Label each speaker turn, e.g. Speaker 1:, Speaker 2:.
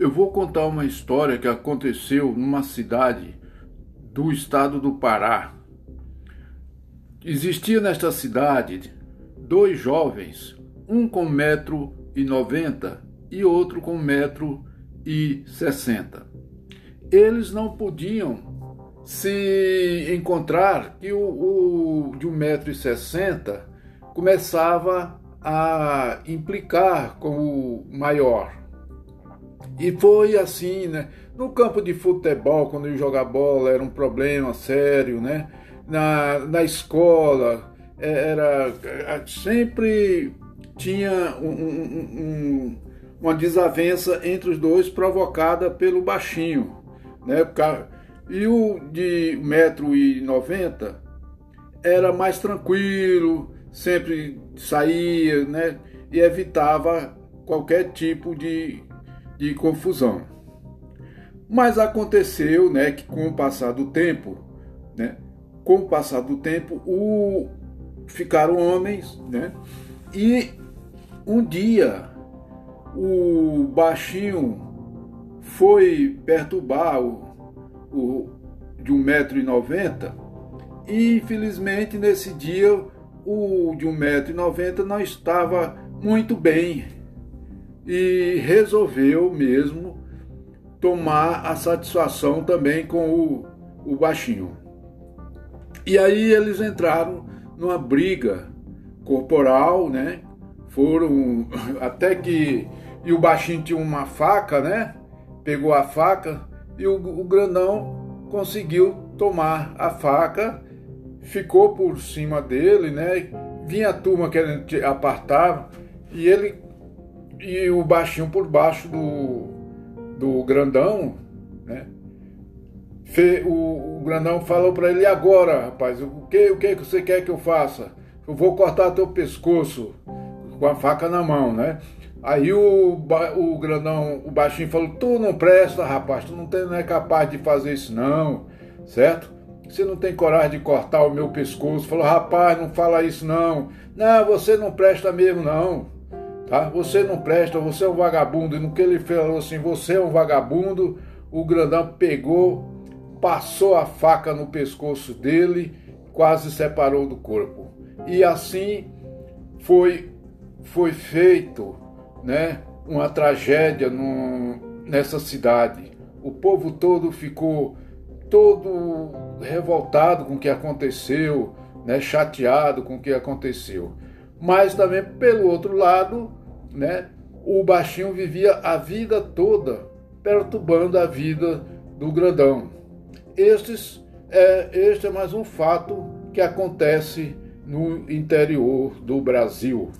Speaker 1: Eu vou contar uma história que aconteceu numa cidade do estado do Pará. Existia nesta cidade dois jovens, um com metro e noventa e outro com metro e sessenta. Eles não podiam se encontrar que o, o de um metro e sessenta começava a implicar com o maior e foi assim, né? No campo de futebol, quando eu jogar bola, era um problema sério, né? Na, na escola, é, era é, sempre tinha um, um, um, uma desavença entre os dois provocada pelo baixinho, né? E o de metro e noventa era mais tranquilo, sempre saía, né? E evitava qualquer tipo de de confusão. Mas aconteceu, né, que com o passar do tempo, né, com o passar do tempo, o ficaram homens, né? E um dia o baixinho foi perturbar o, o de 1,90m e infelizmente nesse dia o de 1,90m não estava muito bem e resolveu mesmo tomar a satisfação também com o, o baixinho. E aí eles entraram numa briga corporal, né? Foram até que e o baixinho tinha uma faca, né? Pegou a faca e o, o grandão conseguiu tomar a faca, ficou por cima dele, né? Vinha a turma querendo apartar e ele e o baixinho por baixo do, do grandão, né? Fe, o, o, grandão falou para ele, agora, rapaz, o que, o que você quer que eu faça? Eu vou cortar teu pescoço com a faca na mão, né? Aí o, o grandão, o baixinho falou, tu não presta, rapaz, tu não, tem, não é capaz de fazer isso não, certo? Você não tem coragem de cortar o meu pescoço. Falou, rapaz, não fala isso não. Não, você não presta mesmo não. Tá? Você não presta, você é um vagabundo. E no que ele falou assim, você é um vagabundo, o grandão pegou, passou a faca no pescoço dele, quase separou do corpo. E assim foi, foi feito né, uma tragédia nessa cidade. O povo todo ficou todo revoltado com o que aconteceu, né, chateado com o que aconteceu. Mas também, pelo outro lado, né, o baixinho vivia a vida toda perturbando a vida do grandão. Estes é, este é mais um fato que acontece no interior do Brasil.